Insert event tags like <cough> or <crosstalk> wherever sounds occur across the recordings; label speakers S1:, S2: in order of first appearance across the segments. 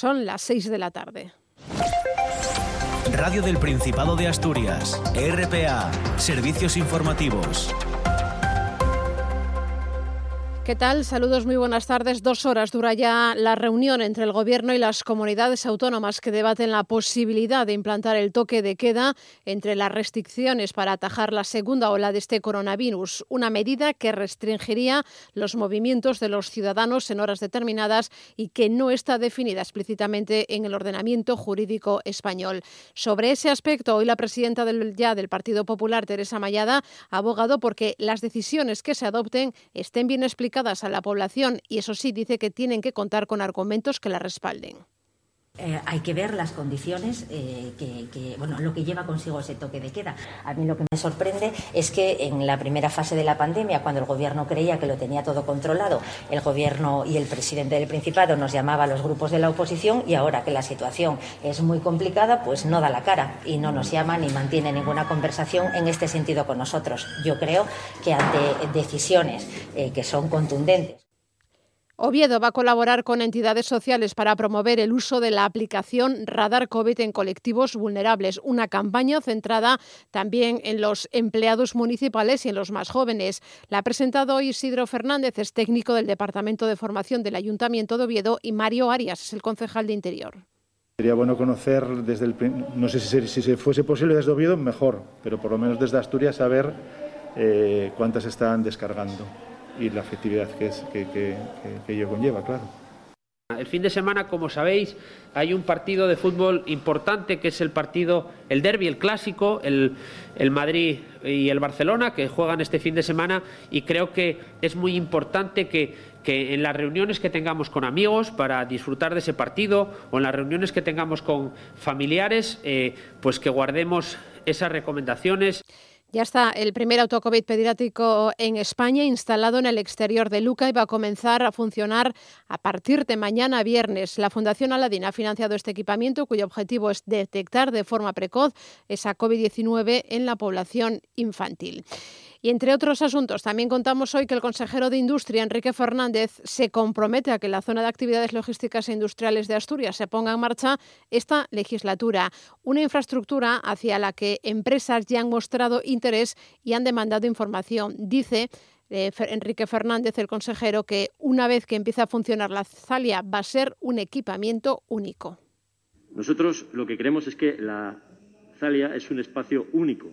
S1: Son las 6 de la tarde.
S2: Radio del Principado de Asturias, RPA, Servicios Informativos.
S1: ¿Qué tal? Saludos, muy buenas tardes. Dos horas dura ya la reunión entre el Gobierno y las comunidades autónomas que debaten la posibilidad de implantar el toque de queda entre las restricciones para atajar la segunda ola de este coronavirus, una medida que restringiría los movimientos de los ciudadanos en horas determinadas y que no está definida explícitamente en el ordenamiento jurídico español. Sobre ese aspecto, hoy la presidenta del, ya del Partido Popular, Teresa Mayada, ha abogado porque las decisiones que se adopten estén bien explicadas a la población y eso sí dice que tienen que contar con argumentos que la respalden.
S3: Eh, hay que ver las condiciones eh, que, bueno, lo que lleva consigo ese toque de queda. A mí lo que me sorprende es que en la primera fase de la pandemia, cuando el Gobierno creía que lo tenía todo controlado, el Gobierno y el presidente del Principado nos llamaba a los grupos de la oposición y ahora que la situación es muy complicada, pues no da la cara y no nos llama ni mantiene ninguna conversación en este sentido con nosotros. Yo creo que ante decisiones eh, que son contundentes.
S1: Oviedo va a colaborar con entidades sociales para promover el uso de la aplicación Radar COVID en colectivos vulnerables, una campaña centrada también en los empleados municipales y en los más jóvenes. La ha presentado hoy Isidro Fernández, es técnico del Departamento de Formación del Ayuntamiento de Oviedo, y Mario Arias, es el concejal de Interior.
S4: Sería bueno conocer desde el, no sé si, si, fuese posible desde Oviedo, mejor, pero por lo menos desde Asturias saber eh, cuántas están descargando y la efectividad que, es, que, que, que ello conlleva, claro.
S5: El fin de semana, como sabéis, hay un partido de fútbol importante que es el partido, el derby, el clásico, el, el, Madrid y el Barcelona, que juegan este fin de semana y creo que es muy importante que, que en las reuniones que tengamos con amigos para disfrutar de ese partido o en las reuniones que tengamos con familiares, eh, pues que guardemos esas recomendaciones.
S1: Ya está el primer autocovid pediátrico en España instalado en el exterior de Luca y va a comenzar a funcionar a partir de mañana viernes. La Fundación Aladín ha financiado este equipamiento cuyo objetivo es detectar de forma precoz esa COVID-19 en la población infantil. Y entre otros asuntos, también contamos hoy que el consejero de Industria, Enrique Fernández, se compromete a que la zona de actividades logísticas e industriales de Asturias se ponga en marcha esta legislatura. Una infraestructura hacia la que empresas ya han mostrado interés y han demandado información. Dice eh, Enrique Fernández, el consejero, que una vez que empiece a funcionar la Zalia va a ser un equipamiento único.
S6: Nosotros lo que creemos es que la Zalia es un espacio único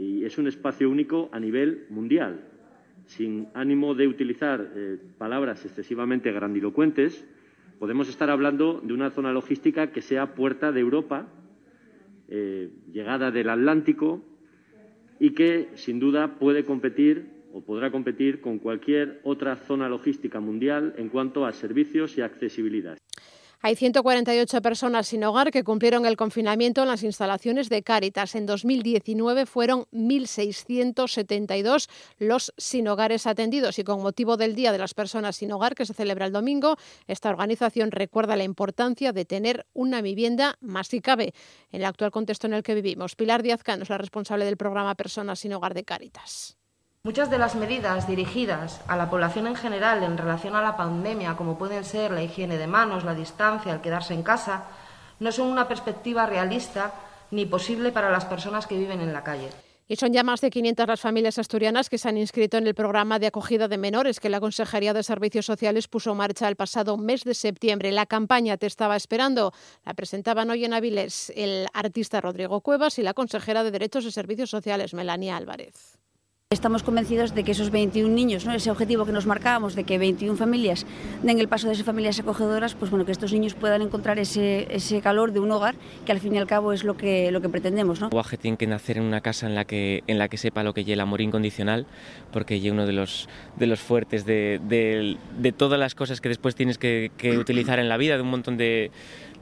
S6: y es un espacio único a nivel mundial. Sin ánimo de utilizar eh, palabras excesivamente grandilocuentes, podemos estar hablando de una zona logística que sea puerta de Europa, eh, llegada del Atlántico y que, sin duda, puede competir o podrá competir con cualquier otra zona logística mundial en cuanto a servicios y accesibilidad.
S1: Hay 148 personas sin hogar que cumplieron el confinamiento en las instalaciones de Cáritas. En 2019 fueron 1.672 los sin hogares atendidos y con motivo del Día de las Personas sin Hogar que se celebra el domingo, esta organización recuerda la importancia de tener una vivienda más si cabe en el actual contexto en el que vivimos. Pilar Díaz Cano es la responsable del programa Personas sin Hogar de Cáritas.
S7: Muchas de las medidas dirigidas a la población en general en relación a la pandemia, como pueden ser la higiene de manos, la distancia, el quedarse en casa, no son una perspectiva realista ni posible para las personas que viven en la calle.
S1: Y son ya más de 500 las familias asturianas que se han inscrito en el programa de acogida de menores que la Consejería de Servicios Sociales puso en marcha el pasado mes de septiembre. La campaña Te estaba esperando la presentaban hoy en Avilés el artista Rodrigo Cuevas y la consejera de Derechos y Servicios Sociales, Melania Álvarez.
S8: Estamos convencidos de que esos 21 niños, ¿no? ese objetivo que nos marcábamos de que 21 familias den el paso de ser familias acogedoras, pues bueno, que estos niños puedan encontrar ese, ese calor de un hogar, que al fin y al cabo es lo que, lo que pretendemos. ¿no?
S9: Guaje tiene que nacer en una casa en la que, en la que sepa lo que es el amor incondicional, porque es uno de los, de los fuertes de, de, todas las cosas que después tienes que utilizar en la vida, de un montón de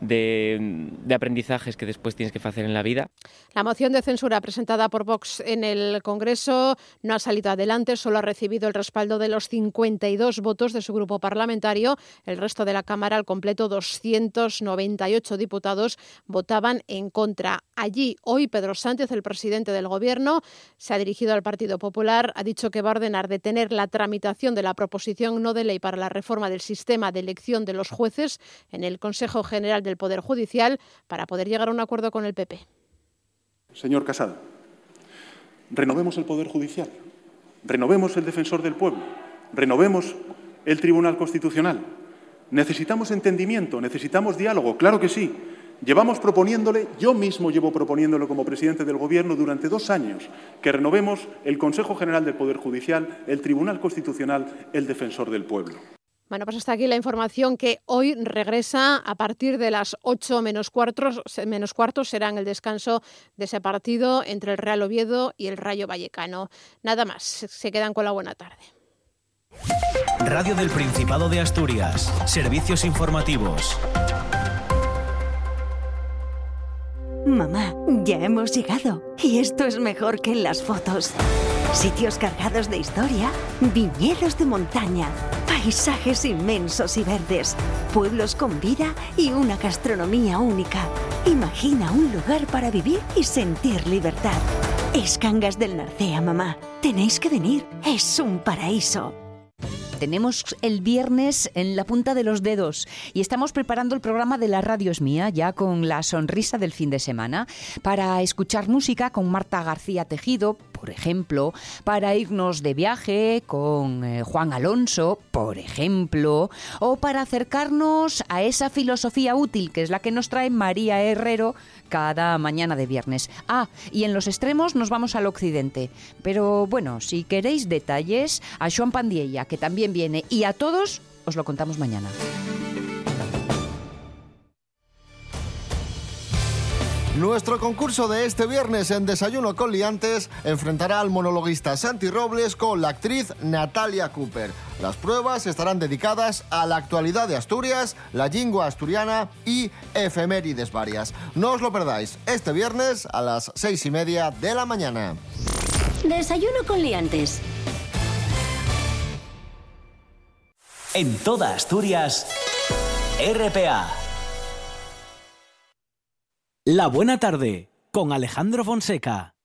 S9: de, de aprendizajes que después tienes que hacer en la vida.
S1: La moción de censura presentada por Vox en el Congreso no ha salido adelante, solo ha recibido el respaldo de los 52 votos de su grupo parlamentario. El resto de la Cámara, al completo 298 diputados, votaban en contra. Allí, hoy, Pedro Sánchez, el presidente del Gobierno, se ha dirigido al Partido Popular, ha dicho que va a ordenar detener la tramitación de la proposición no de ley para la reforma del sistema de elección de los jueces en el Consejo General del Poder Judicial para poder llegar a un acuerdo con el PP.
S10: Señor Casado, renovemos el Poder Judicial, renovemos el Defensor del Pueblo, renovemos el Tribunal Constitucional. Necesitamos entendimiento, necesitamos diálogo, claro que sí. Llevamos proponiéndole, yo mismo llevo proponiéndolo como presidente del Gobierno durante dos años, que renovemos el Consejo General del Poder Judicial, el Tribunal Constitucional, el Defensor del Pueblo.
S1: Bueno, pues hasta aquí la información que hoy regresa a partir de las 8 menos cuartos, menos cuartos será en el descanso de ese partido entre el Real Oviedo y el Rayo Vallecano. Nada más, se quedan con la buena tarde.
S2: Radio del Principado de Asturias, servicios informativos.
S11: Mamá, ya hemos llegado y esto es mejor que en las fotos. Sitios cargados de historia, viñedos de montaña, paisajes inmensos y verdes, pueblos con vida y una gastronomía única. Imagina un lugar para vivir y sentir libertad. Es Cangas del Narcea, mamá. Tenéis que venir. Es un paraíso.
S12: Tenemos el viernes en la punta de los dedos y estamos preparando el programa de La Radio es Mía, ya con la sonrisa del fin de semana, para escuchar música con Marta García Tejido, por ejemplo, para irnos de viaje con eh, Juan Alonso, por ejemplo, o para acercarnos a esa filosofía útil que es la que nos trae María Herrero cada mañana de viernes. Ah, y en los extremos nos vamos al occidente. Pero bueno, si queréis detalles, a Joan Pandiella, que también viene, y a todos os lo contamos mañana.
S13: Nuestro concurso de este viernes en Desayuno con Liantes enfrentará al monologuista Santi Robles con la actriz Natalia Cooper. Las pruebas estarán dedicadas a la actualidad de Asturias, la lengua asturiana y efemérides varias. No os lo perdáis este viernes a las seis y media de la mañana.
S11: Desayuno con Liantes.
S2: En toda Asturias, RPA. La buena tarde con Alejandro Fonseca.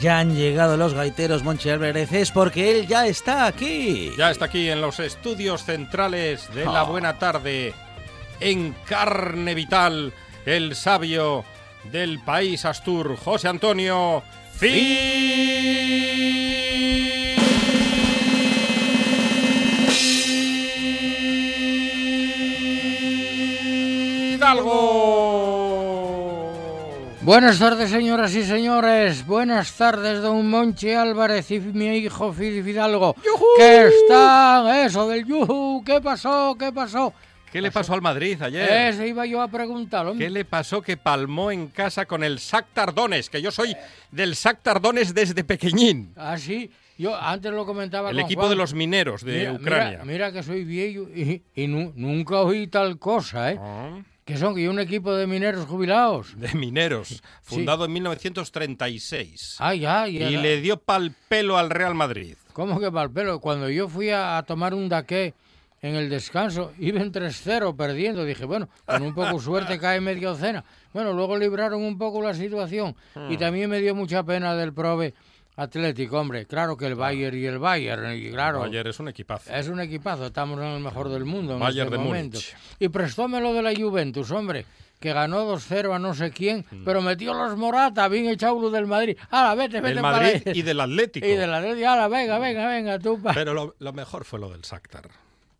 S14: Ya han llegado los gaiteros Álvarez es porque él ya está aquí.
S15: Ya está aquí en los estudios centrales de la
S14: Oh.
S15: Buena Tarde, en carne vital, el sabio del país Astur, José Antonio Hidalgo.
S16: Buenas tardes, señoras y señores. Buenas tardes, don Monchi Álvarez y mi hijo Fidi Fidalgo. ¿Qué están? Eso del yuhu. ¿Qué pasó? ¿Qué pasó?
S15: ¿Qué le pasó al Madrid ayer?
S16: Ese iba yo a preguntar. hombre.
S15: ¿Qué le pasó que palmó en casa con el Sac Tardones? Que yo soy del Sac Tardones desde pequeñín.
S16: Ah, sí. Yo antes lo comentaba
S15: El
S16: con
S15: equipo
S16: Juan.
S15: de los mineros de
S16: Mira,
S15: Ucrania.
S16: Mira, mira que soy viejo y, y nu- nunca oí tal cosa, ¿eh?
S15: Ah.
S16: Que son que un equipo de mineros jubilados.
S15: De mineros, fundado en 1936.
S16: Ah, ya, ya.
S15: y le dio pal pelo al Real Madrid.
S16: ¿Cómo que pal pelo? Cuando yo fui a, a tomar un daqué en el descanso, iban 3-0 perdiendo. Dije, bueno, con un poco suerte <laughs> cae media docena. Bueno, luego libraron un poco la situación. Y
S15: Hmm.
S16: también me dio mucha pena del prove Atlético, hombre. Claro que el Bayern y el Bayern, y claro.
S15: Ayer es un equipazo.
S16: Es un equipazo, estamos en el mejor del mundo en
S15: Bayern
S16: este
S15: de
S16: momento.
S15: Múnich.
S16: Y prestóme lo de la Juventus, hombre, que ganó 2-0 a no sé quién, pero metió los Morata, bien echado lo del Madrid. Ahora, vete, vete
S15: Del Madrid y del Atlético.
S16: Y del Atlético, ahora, venga, venga, venga, tú. pa-
S15: Pero lo, lo mejor fue lo del Shakhtar.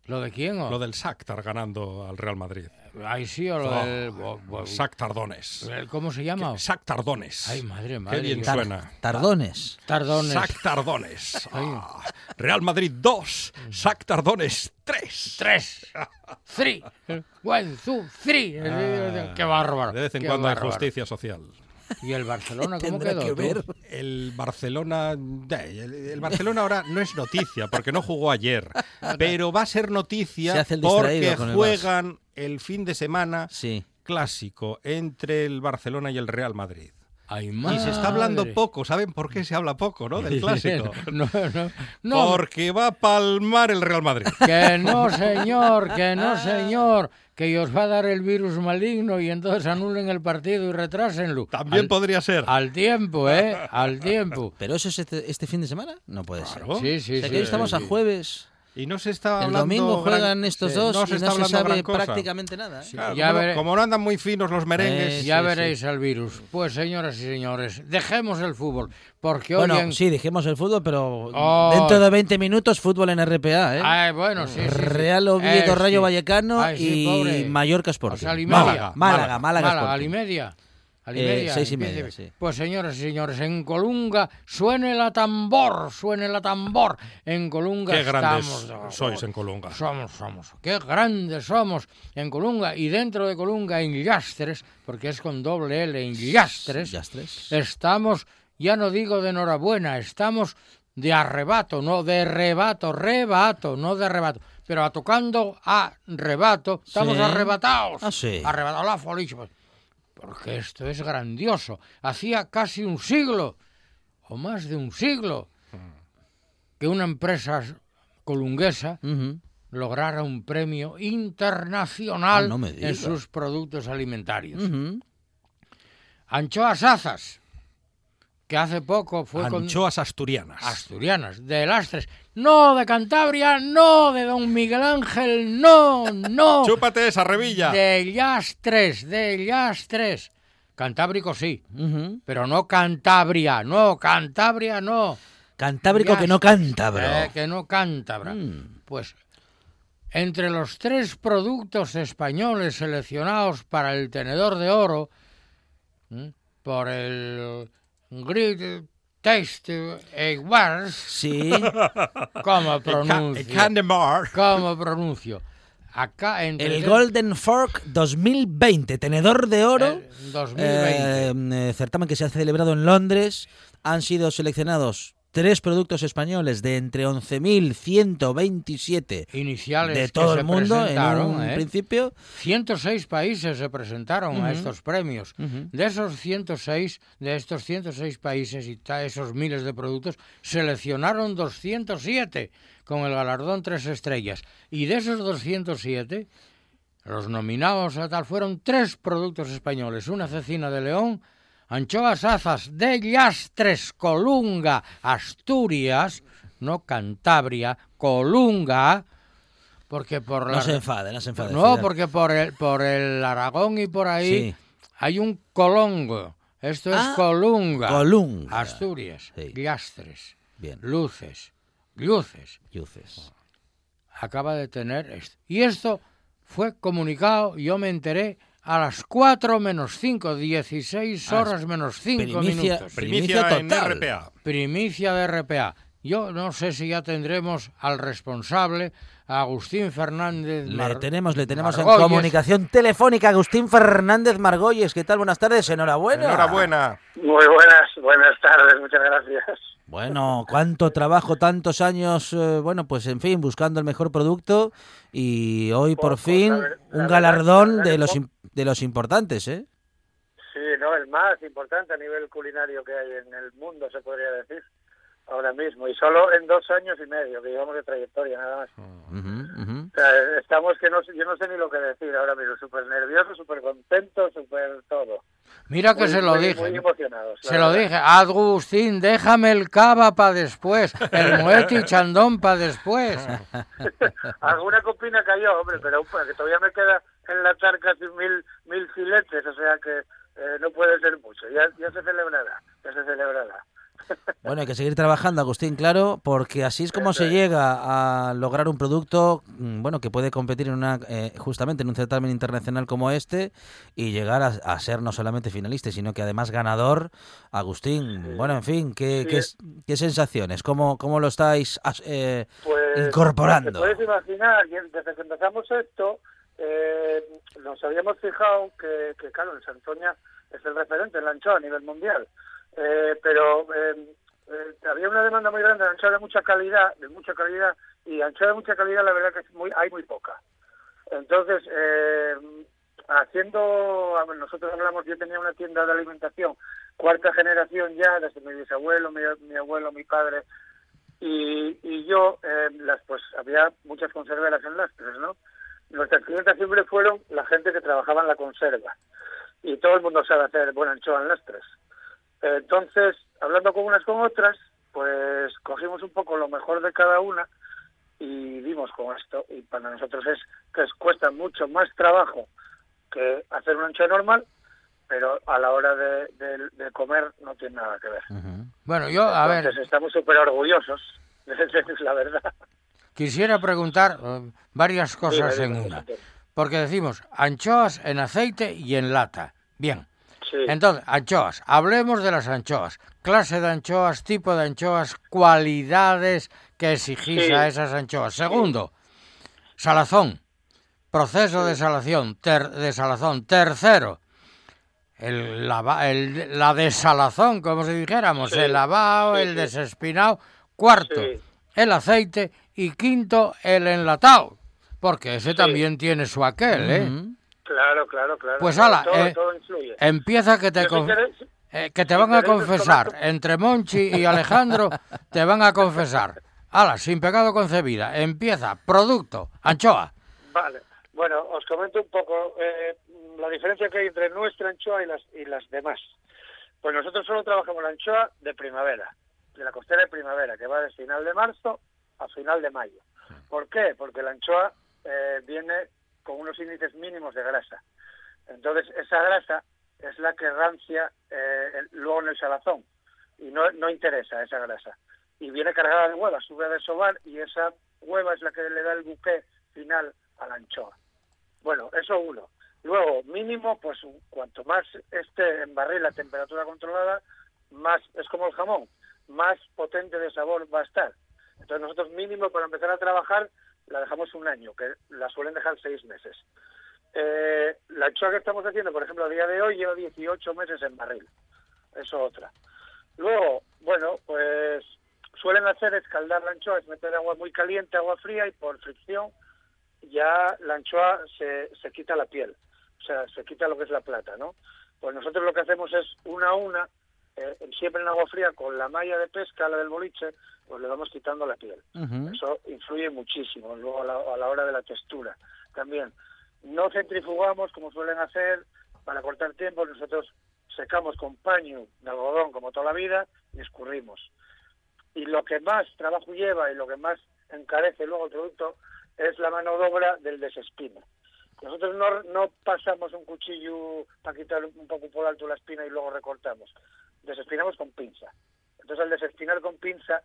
S16: ¿Lo de quién? o?
S15: Lo del Shakhtar ganando al Real Madrid.
S16: Ay, sí, o lo
S15: Oh,
S16: del... bo- bo-
S15: Shakhtar
S16: ¿Cómo se llama?
S15: Shakhtar Donetsk.
S16: Ay, madre, madre.
S15: Qué bien
S16: Tar-
S15: suena.
S14: Tardones.
S16: Tardones.
S15: Shakhtar Donetsk. <laughs> Ah, Real Madrid 2, Shakhtar Donetsk 3.
S16: Tres. Three. <laughs> One, two, three.
S15: Ah,
S16: qué bárbaro.
S15: De vez en
S16: qué
S15: cuando hay
S16: bárbaro.
S15: justicia social. <laughs>
S16: ¿Y el Barcelona cómo quedó?
S14: que ver.
S15: El Barcelona, el, el Barcelona ahora no es noticia porque no jugó ayer, <laughs> pero va a ser
S14: Se
S15: noticia porque
S14: el
S15: juegan el fin de semana
S14: Sí.
S15: clásico entre el Barcelona y el Real Madrid.
S16: Ay,
S15: Y se está hablando poco, ¿saben por qué se habla poco, no? Del <laughs> clásico.
S16: no, no, no.
S15: Porque va a palmar el Real Madrid. <laughs>
S16: Que no, <laughs> señor, que no, señor. Que os va a dar el virus maligno y entonces anulen el partido y retrásenlo.
S15: También
S16: Al-
S15: podría ser.
S16: Al tiempo, ¿eh? Al tiempo.
S14: ¿Pero eso es este, este fin de semana? No puede
S15: Claro.
S14: ser.
S16: Sí, sí,
S14: O sea,
S16: sí.
S14: que hoy estamos a
S16: sí.
S15: Y no se está
S14: El
S15: hablando
S14: domingo
S15: gran-
S14: juegan estos
S15: Sí,
S14: dos
S15: no
S14: y
S15: se
S14: no
S15: está
S14: se
S15: hablando
S14: sabe prácticamente nada. ¿eh?
S15: Claro,
S16: Ya
S15: como, no- como no andan muy finos los merengues.
S14: Eh,
S16: Ya
S14: sí,
S16: veréis el virus. Pues, señoras y señores, dejemos el fútbol. Porque hoy en-
S14: sí, dejemos el fútbol, pero
S16: Oh.
S14: dentro de 20 minutos fútbol en RPA, ¿eh?
S16: Ay, bueno, sí, sí, sí.
S14: Real Oviedo,
S16: Eh,
S14: Rayo
S16: sí.
S14: Vallecano
S16: Ay, sí,
S14: y
S16: pobre.
S14: Mallorca
S16: O
S14: Sporting.
S16: sea, Alimedia.
S14: Málaga, Málaga, Málaga,
S16: Málaga,
S14: Sporting.
S16: Alimedia.
S14: Eh, seis y
S16: empiece-
S14: media, sí.
S16: Pues señoras y señores, en Colunga suene la tambor, suene la tambor. En Colunga
S15: Qué grandes
S16: estamos.
S15: sois en Colunga.
S16: Somos, somos. Qué grandes somos en Colunga. Y dentro de Colunga, en Llastres, porque es con doble L, en Llastres,
S14: Llastres.
S16: estamos, ya no digo de enhorabuena, estamos de arrebato, no de rebato, rebato, no de arrebato. Pero a tocando a rebato, estamos
S14: Sí.
S16: arrebatados.
S14: Ah, sí.
S16: Arrebatados la folicia. Porque esto es grandioso. Hacía casi un siglo, o más de un siglo, que una empresa colunguesa lograra un premio internacional
S14: Ah, no
S16: en sus productos alimentarios.
S14: Ujú.
S16: Anchoas Azas, que hace poco fue con
S15: Anchoas asturianas.
S16: asturianas, de Lastres, no de Cantabria, no de Don Miguel Ángel, no, no, <laughs>
S15: Chúpate esa revilla.
S16: de Lastres, de Lastres. Cantábrico sí, pero no Cantabria, no, Cantabria no.
S14: Cantábrico que no canta, bro.
S16: Eh, que no cántabra.
S14: Mm.
S16: Pues entre los tres productos españoles seleccionados para el tenedor de oro por el Great Taste Awards,
S14: Sí. <laughs>
S16: ¿cómo pronuncio?
S15: Candemar.
S16: ¿Cómo pronuncio? Acá entre
S14: El Golden Fork 2020, tenedor de oro.
S16: El 2020.
S14: eh, eh, certamen que se ha celebrado en Londres. Han sido seleccionados tres productos españoles de entre 11.127
S16: iniciales
S14: de todo el mundo en un
S16: ¿eh?
S14: principio.
S16: 106 países se presentaron a estos premios. De esos 106, de estos 106 países y esos miles de productos, seleccionaron 207 con el galardón tres estrellas. Y de esos 207, los nominados a tal fueron tres productos españoles, una cecina de león anchoas azas de Llastres, Colunga, Asturias, no Cantabria, Colunga, porque por
S14: No
S16: la-
S14: se enfade, no se enfade,
S16: No, porque por el, por el Aragón y por ahí
S14: Sí.
S16: hay un colongo. Esto es
S14: Ah,
S16: Colunga.
S14: Colunga.
S16: Asturias,
S14: Sí.
S16: Llastres,
S14: Bien.
S16: Luces, Luces.
S14: Luces.
S16: Acaba de tener esto. Y esto fue comunicado, yo me enteré a las 4 menos 5, 16
S14: Ah,
S16: horas menos 5
S14: primicia-
S16: minutos.
S14: primicia
S15: en
S14: total.
S15: RPA.
S16: Primicia de RPA. Yo no sé si ya tendremos al responsable, a Agustín Fernández.
S14: Le
S16: Mar-
S14: tenemos, le tenemos en comunicación telefónica Agustín Fernández Margolles. ¿Qué tal? Buenas tardes, enhorabuena.
S15: Enhorabuena.
S17: Muy buenas, buenas tardes, muchas gracias.
S14: Bueno, cuánto trabajo, tantos años, eh, bueno, pues en fin, buscando el mejor producto y hoy por fin
S17: la ver- la
S14: un galardón
S17: verdad
S14: de los, de los importantes, ¿eh?
S17: Sí, no, el más importante a nivel culinario que hay en el mundo, se podría decir, ahora mismo. Y solo en dos años y medio que llevamos de trayectoria, nada más.
S14: Ujú, ujú.
S17: O sea, estamos que no yo no sé ni lo que decir ahora mismo, súper nervioso, súper contento, súper todo.
S16: Mira que
S17: Muy-
S16: se lo
S17: muy-
S16: dije.
S17: Muy emocionados. la
S16: Se lo dije, Agustín, déjame el cava para después, el <laughs> mueti chandón para después. <laughs>
S17: Alguna copina cayó, hombre, pero que todavía me queda en la casi mil, mil filetes, o sea que eh, no puede ser mucho. Ya, ya se celebrará, ya se celebrará.
S14: Bueno, hay que seguir trabajando, Agustín, claro, porque así es como se llega a lograr un producto, mm, bueno, que puede competir en una, eh, justamente en un certamen internacional como este y llegar a, a ser no solamente finalista, sino que además ganador. Agustín, bueno, en fin, ¿qué,
S17: Sí.
S14: qué, es- qué sensaciones? ¿Cómo, cómo lo estáis eh,
S17: Pues,
S14: incorporando?
S17: Te puedes imaginar, desde que empezamos esto, eh, nos habíamos fijado que, que, claro, el Santoña es el referente en la anchoa a nivel mundial. Eh, pero eh, eh, había una demanda muy grande de anchoa de mucha calidad, de mucha calidad, y anchoa de mucha calidad la verdad que es muy, hay muy poca. Entonces, eh, haciendo, nosotros hablamos, yo tenía una tienda de alimentación, cuarta generación ya, desde mi bisabuelo, mi, abuelo, mi padre, y, yo, eh, las pues había muchas conserveras en Lastres, ¿no? Nuestras clientes siempre fueron la gente que trabajaba en la conserva, y todo el mundo sabe hacer buena anchoa en Lastres. Entonces, hablando con unas con otras, pues cogimos un poco lo mejor de cada una y dimos con esto. Y para nosotros es que es- cuesta mucho más trabajo que hacer una anchoa normal, pero a la hora de, de- de comer no tiene nada que ver.
S16: Bueno, yo, a ver,
S17: estamos súper orgullosos, <laughs> es la verdad.
S16: quisiera preguntar eh, varias cosas en una. Porque decimos anchoas en aceite y en lata. Bien.
S17: Sí.
S16: Entonces, anchoas. Hablemos de las anchoas. Clase de anchoas, tipo de anchoas, cualidades que exigís
S17: Sí.
S16: a esas anchoas. Segundo, salazón. Proceso de salación. ter- de salazón. Tercero, el, lava- el- la desalazón, como si dijéramos.
S17: Sí.
S16: El lavado,
S17: Sí,
S16: el desespinado. Cuarto,
S17: Sí.
S16: el aceite. Y quinto, el enlatado. Porque ese
S17: Sí.
S16: también tiene su aquel, ¿eh?
S17: Claro, claro, claro.
S16: Pues
S17: Todo-
S16: ala,
S17: todo,
S16: eh,
S17: todo influye.
S16: Empieza que te, eh, que te van a confesar, entre Monchi y Alejandro, <laughs> te van a confesar. Ala, sin pecado concebida. Empieza, producto, anchoa.
S17: Vale. Bueno, os comento un poco eh, la diferencia que hay entre nuestra anchoa y las, y las demás. Pues nosotros solo trabajamos la anchoa de primavera, de la costera de primavera, que va de final de marzo a final de mayo. ¿Por qué? Porque la anchoa eh, viene con unos índices mínimos de grasa. Entonces, esa grasa es la que rancia eh, luego en el salazón. Y no, no interesa esa grasa. Y viene cargada de hueva, sube a desovar y esa hueva es la que le da el buque final a la anchoa. Bueno, eso uno. Luego, mínimo, pues cuanto más esté en barril a temperatura controlada, más es como el jamón, más potente de sabor va a estar. Entonces nosotros mínimo para empezar a trabajar la dejamos un año, que la suelen dejar seis meses. Eh, la anchoa que estamos haciendo, por ejemplo, a día de hoy lleva 18 meses en barril. Eso otra. Luego, bueno, pues suelen hacer escaldar la anchoa, es meter agua muy caliente, agua fría y por fricción ya la anchoa se, se quita la piel, o sea, se quita lo que es la plata, ¿no? Pues nosotros lo que hacemos es una a una, eh, siempre en agua fría, con la malla de pesca, la del boliche, pues le vamos quitando la piel. Eso influye muchísimo luego a la, a la hora de la textura. También, no centrifugamos como suelen hacer para cortar tiempo, nosotros secamos con paño de algodón como toda la vida y escurrimos. Y lo que más trabajo lleva y lo que más encarece luego el producto es la mano de obra del desespino. Nosotros no, no pasamos un cuchillo para quitar un poco por alto la espina y luego recortamos. Desespinamos con pinza. Entonces al desespinar con pinza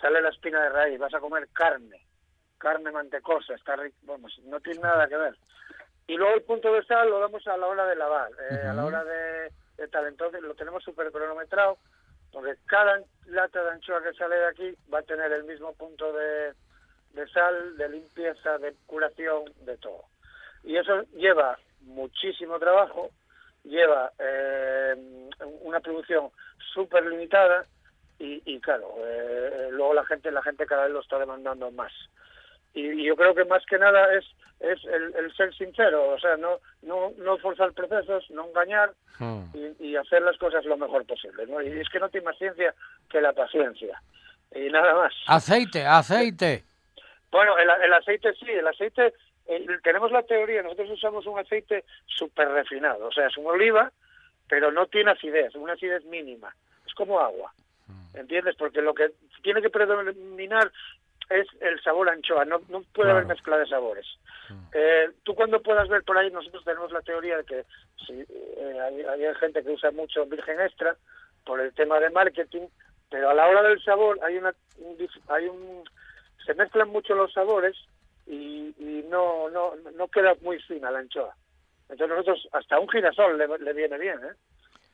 S17: sale la espina de raíz, vas a comer carne, carne mantecosa, está rico, vamos, no tiene nada que ver. Y luego el punto de sal lo damos a la hora de lavar, eh, a la hora de, de tal. Entonces lo tenemos súper cronometrado, porque cada lata de anchoa que sale de aquí va a tener el mismo punto de, de sal, de limpieza, de curación, de todo. Y eso lleva muchísimo trabajo, lleva eh, una producción súper limitada y, y claro, eh, luego la gente la gente cada vez lo está demandando más. Y, y yo creo que más que nada es es el, el ser sincero, o sea, no no no forzar procesos, no engañar y, y hacer las cosas lo mejor posible, ¿no? Y es que no tiene más ciencia que la paciencia. Y nada más.
S16: Aceite, aceite.
S17: Bueno, el, el aceite sí, el aceite, tenemos la teoría, nosotros usamos un aceite súper refinado, o sea, es una oliva, pero no tiene acidez, una acidez mínima, es como agua, ¿entiendes? Porque lo que tiene que predominar es el sabor anchoa, no, no puede haber mezcla de sabores. Eh, tú cuando puedas ver por ahí, nosotros tenemos la teoría de que si, eh, hay, hay gente que usa mucho virgen extra por el tema de marketing, pero a la hora del sabor hay una un hay un se mezclan mucho los sabores y, y no, no no queda muy fina la anchoa. Entonces nosotros hasta un girasol le, le viene bien, ¿eh?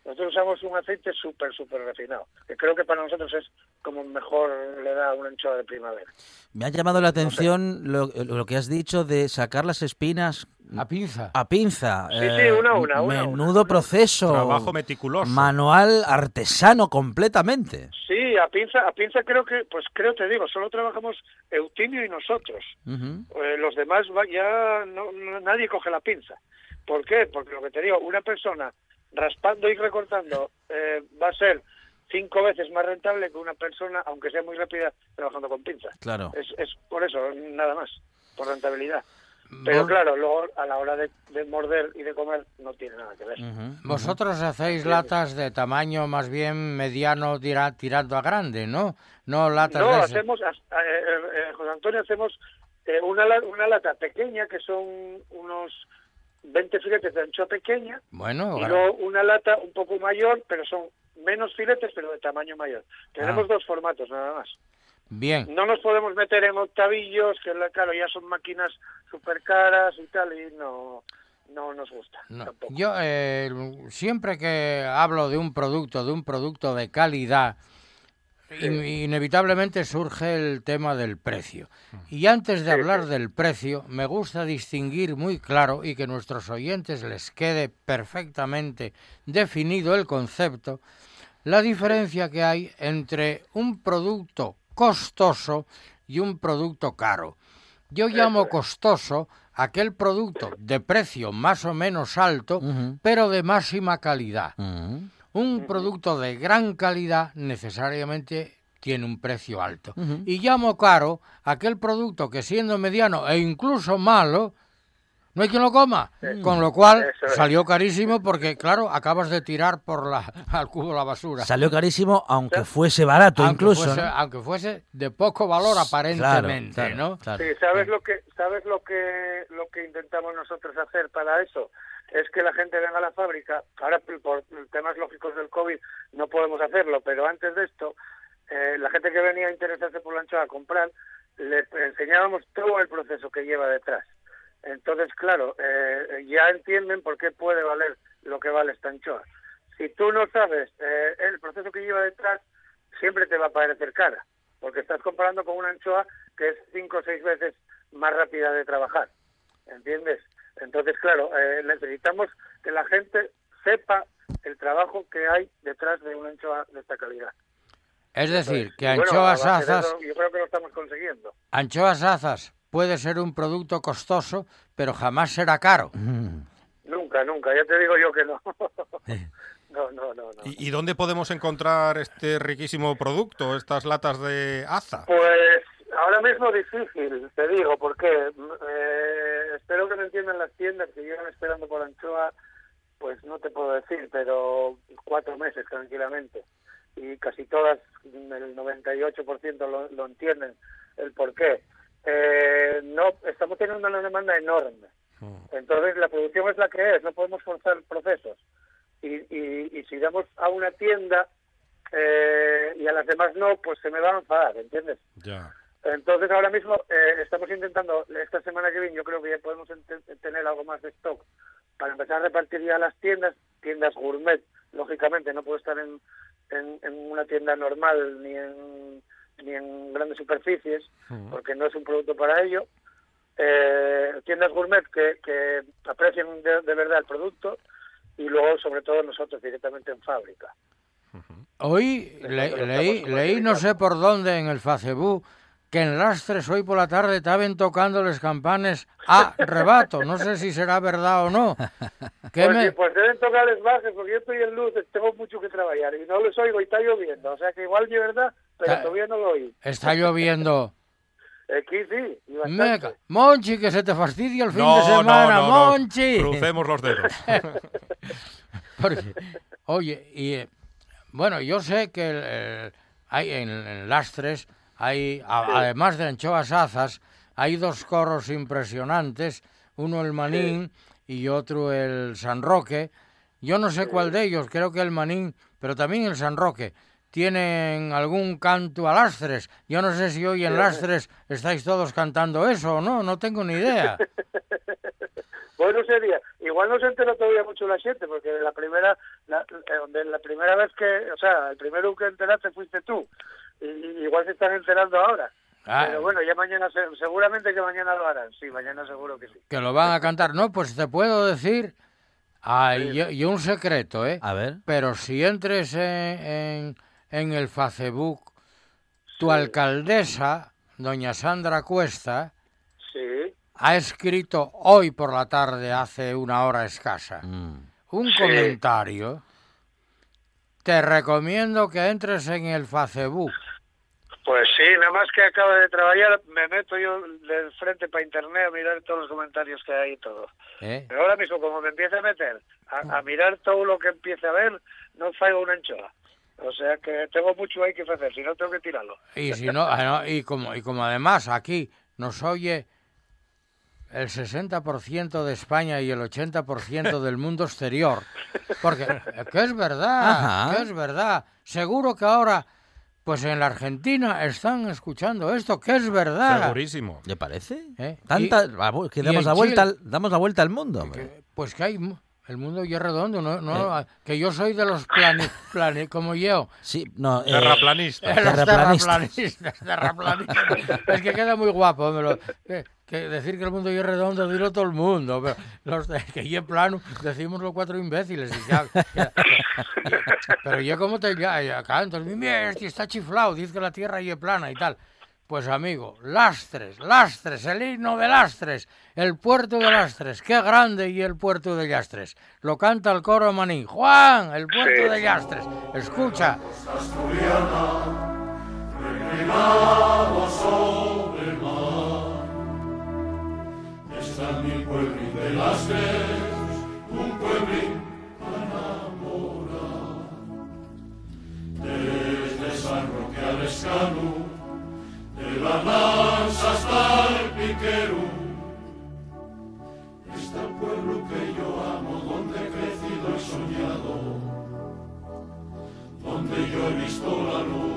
S17: Nosotros usamos un aceite súper, súper refinado, que creo que para nosotros es como mejor le da una anchoa de primavera.
S14: Me ha llamado la atención lo, lo que has dicho de sacar las espinas
S16: a pinza.
S14: A pinza.
S17: Sí, sí, una a una, una
S14: Menudo proceso.
S15: Trabajo meticuloso.
S14: Manual artesano completamente.
S17: Sí, a pinza, a pinza creo que, pues creo te digo, solo trabajamos Eutimio y nosotros. Eh, los demás va- ya no, no- nadie coge la pinza. ¿Por qué? Porque lo que te digo, una persona raspando y recortando eh, va a ser cinco veces más rentable que una persona, aunque sea muy rápida, trabajando con pinza.
S14: Claro.
S17: Es, es por eso, nada más, por rentabilidad. Pero claro, luego a la hora de, de morder y de comer no tiene nada que ver.
S16: Vosotros hacéis latas de tamaño más bien mediano tira- tirando a grande, ¿no? No latas
S17: No,
S16: de
S17: hacemos, eh, eh, eh, José Antonio, hacemos eh, una, una lata pequeña, que son unos 20 filetes de anchoa pequeña,
S16: Bueno,
S17: y luego una lata un poco mayor, pero son menos filetes, pero de tamaño mayor. Tenemos
S16: Ah.
S17: dos formatos nada más.
S16: Bien.
S17: No nos podemos meter en octavillos, que la- claro, ya son máquinas súper caras y tal, y no, no nos gusta.
S16: No,
S17: tampoco.
S16: Yo eh, siempre que hablo de un producto, de un producto de calidad, in- inevitablemente surge el tema del precio. Y antes de hablar del precio, me gusta distinguir muy claro y que nuestros oyentes les quede perfectamente definido el concepto, la diferencia que hay entre un producto costoso y un producto caro. Yo llamo costoso aquel producto de precio más o menos alto, pero de máxima calidad. Un producto de gran calidad necesariamente tiene un precio alto. Y llamo caro aquel producto que siendo mediano e incluso malo, no hay quien lo coma. Con lo cual
S17: es.
S16: salió carísimo porque, claro, acabas de tirar por la, <laughs> al cubo la basura.
S14: Salió carísimo, aunque fuese barato
S16: aunque
S14: incluso.
S16: Fuese,
S14: ¿no?
S16: aunque fuese de poco valor aparentemente,
S14: claro,
S16: ¿no?
S14: claro.
S17: Sí, ¿sabes lo que sabes lo que lo que intentamos nosotros hacer para eso? Es que la gente venga a la fábrica. Ahora por por temas lógicos del COVID no podemos hacerlo, pero antes de esto eh, la gente que venía a interesarse por la anchoa a comprar le enseñábamos todo el proceso que lleva detrás. Entonces, claro, eh, ya entienden por qué puede valer lo que vale esta anchoa. Si tú no sabes eh, el proceso que lleva detrás, siempre te va a parecer cara, porque estás comparando con una anchoa que es cinco o seis veces más rápida de trabajar, ¿entiendes? Entonces, claro, eh, necesitamos que la gente sepa el trabajo que hay detrás de una anchoa de esta calidad.
S16: Es decir, que
S17: bueno,
S16: anchoas azas,
S17: eso, yo creo que lo estamos consiguiendo.
S16: anchoas azas puede ser un producto costoso, pero jamás será caro.
S17: Nunca, nunca, ya te digo yo que no. <laughs> no, no, no, no.
S15: ¿Y, y dónde podemos encontrar este riquísimo producto, estas latas de aza?
S17: Pues ahora mismo difícil, te digo, porque eh, espero que me entiendan las tiendas que llevan esperando por anchoa pues no te puedo decir, pero cuatro meses tranquilamente. Y casi todas, el 98% lo, lo entienden el por qué. Eh, no, estamos teniendo una demanda enorme. Entonces la producción es la que es, no podemos forzar procesos. Y, y, y si damos a una tienda eh, y a las demás no, pues se me van a enfadar, ¿entiendes?
S15: Ya.
S17: Entonces ahora mismo eh, estamos intentando, esta semana que viene yo creo que ya podemos tener algo más de stock para empezar a repartir ya las tiendas, tiendas gourmet, lógicamente no puedo estar en, en, en una tienda normal ni en, ni en grandes superficies porque no es un producto para ello. Eh, tiendas gourmet que, que aprecien de, de verdad el producto y luego sobre todo nosotros directamente en fábrica.
S16: Hoy le- leí, leí no sé por dónde en el Facebook que en Lastres hoy por la tarde estaban tocando los campanes a rebato. No sé si será verdad o no. ¿Qué
S17: Pues,
S16: me-
S17: pues deben tocarles bajes porque yo estoy en luz, tengo mucho que trabajar y no les oigo y está lloviendo. O sea que igual de verdad, pero
S16: Ta-
S17: todavía no lo oí.
S16: Está lloviendo. <laughs>
S17: Aquí sí.
S16: Meca. Monchi, que se te fastidia el fin
S15: No,
S16: de semana,
S15: no, no.
S16: Monchi.
S15: Crucemos los dedos. <laughs>
S16: Porque, oye, y eh, bueno, yo sé que el- el- hay en, en Lastres, hay, a- además de anchoas azas, hay dos coros impresionantes, uno el Manín y otro el San Roque. Yo no sé cuál de ellos, creo que el Manín, pero también el San Roque. Tienen algún canto a Lastres. Yo no sé si hoy en. Lastres estáis todos cantando eso o no, no tengo ni idea. <laughs>
S17: Bueno sería, igual no se enteró todavía mucho la gente porque la primera la, eh, donde la primera vez que, o sea, el primero que enteraste fuiste tú. Y, y igual se están enterando ahora.
S16: Ah.
S17: Pero bueno, ya mañana, se- seguramente que mañana lo harán. Sí, mañana seguro que sí.
S16: que lo van a cantar. No, pues te puedo decir, y, y un secreto, ¿eh?
S14: A ver.
S16: Pero si entres en, en, en el Facebook, tu alcaldesa, doña Sandra Cuesta,
S17: Sí.
S16: ha escrito hoy por la tarde, hace una hora escasa, un
S17: Sí.
S16: comentario. Te recomiendo que entres en el Facebook.
S17: Pues sí, nada más que acabo de trabajar, me meto yo de frente para internet a mirar todos los comentarios que hay y todo.
S16: ¿eh?
S17: Pero ahora mismo, como me empiece a meter a, a mirar todo lo que empiece a ver, no fallo una anchoa. O sea que tengo mucho ahí que hacer, si no tengo que tirarlo.
S16: Y si no, ah, no, y como y como además aquí nos oye el 60% de España y el 80% del mundo exterior. Porque eh, que es verdad,
S14: Ajá.
S16: que es verdad. Seguro que ahora pues en la Argentina están escuchando esto, que es verdad.
S15: Segurísimo.
S14: ¿Le parece?
S16: ¿Eh?
S14: Tanta,
S16: Y-
S14: vamos, que damos la vuelta,
S16: Chile-
S14: damos la vuelta al mundo. hombre.
S16: Pues que hay el mundo ya es redondo, no, no
S14: Eh.
S16: que yo soy de los plane, plane- como yo.
S14: Sí, no, eh,
S15: Terraplanistas.
S16: Eh, los
S14: terraplanistas.
S16: terraplanistas, es que queda muy guapo. me lo- que, que decir que el mundo ya es redondo, dilo todo el mundo. Pero los de- que ya plano, decimos los cuatro imbéciles. y ya- ya- pero yo como te ya, ya acá, entonces, mira, este está chiflado, dice que la tierra ya es plana y tal. Pues amigo, Lastres, Lastres, el himno de Lastres, el puerto de Lastres, qué grande y el puerto de Lastres. Lo canta el coro maní. Juan, el puerto
S17: Sí.
S16: de Lastres. Escucha.
S18: Está mi pueblín de las Creus, un pueblín. Desde San Roque al Escanu, de la Mansa hasta el Piquero. Está el pueblo que yo amo, donde he crecido y soñado, donde yo he visto la luz.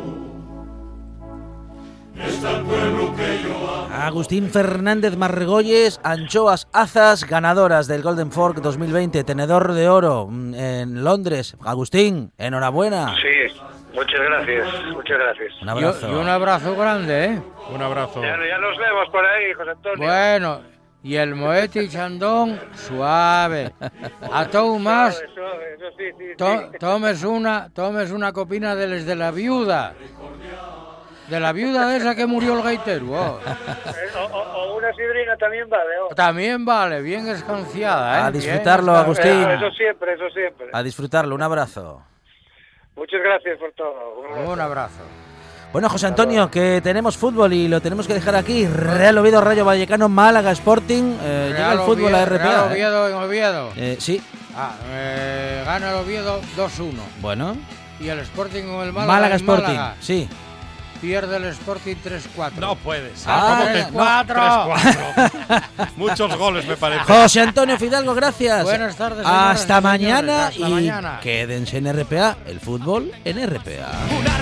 S18: Está el pueblo que yo amo.
S14: Agustín Fernández Margolles, Anchoas Azas, ganadoras del Golden Fork 2020, tenedor de oro mm, en Londres. Agustín, enhorabuena.
S17: Sí, muchas gracias, muchas gracias.
S14: Un
S16: Y,
S14: abrazo.
S16: y un abrazo grande, ¿eh?
S15: Un abrazo.
S17: Ya, ya nos vemos por ahí, José Antonio.
S16: Bueno, y el Moeti Chandón, suave. A todo más,
S17: sí, sí,
S16: to- tomes una, tomes una copina de les de la viuda. De la viuda de esa que murió el gaitero. oh.
S17: Eh, O, o- o una sidrina también vale. oh.
S16: También vale, bien escanciada, ¿eh?
S14: A disfrutarlo, Agustín.
S17: Eso, eso siempre, eso siempre.
S14: A disfrutarlo, un abrazo.
S17: Muchas gracias por todo. Un abrazo.
S16: Un abrazo.
S14: Bueno, José Antonio, que tenemos fútbol y lo tenemos que dejar aquí. Real Oviedo, Rayo Vallecano, Málaga, Sporting. eh, llega el fútbol a
S16: Oviedo-
S14: RPA.
S16: Real
S14: ¿eh?
S16: Oviedo en Oviedo.
S14: Eh, sí,
S16: Ah, eh, gana el Oviedo 2-1.
S14: Bueno.
S16: Y el Sporting con el Málaga.
S14: Málaga Sporting,
S16: Málaga.
S14: sí.
S16: Pierde el Sporting 3-4.
S15: No puede ser.
S14: Ah,
S15: ¿Cómo que
S14: no.
S15: 3-4? Muchos goles, me parece.
S14: José Antonio Fidalgo, gracias.
S16: Buenas tardes, señoras
S14: Hasta
S16: señores.
S14: mañana
S16: Hasta
S14: y
S16: mañana.
S14: quédense en RPA, el fútbol en RPA.
S2: Una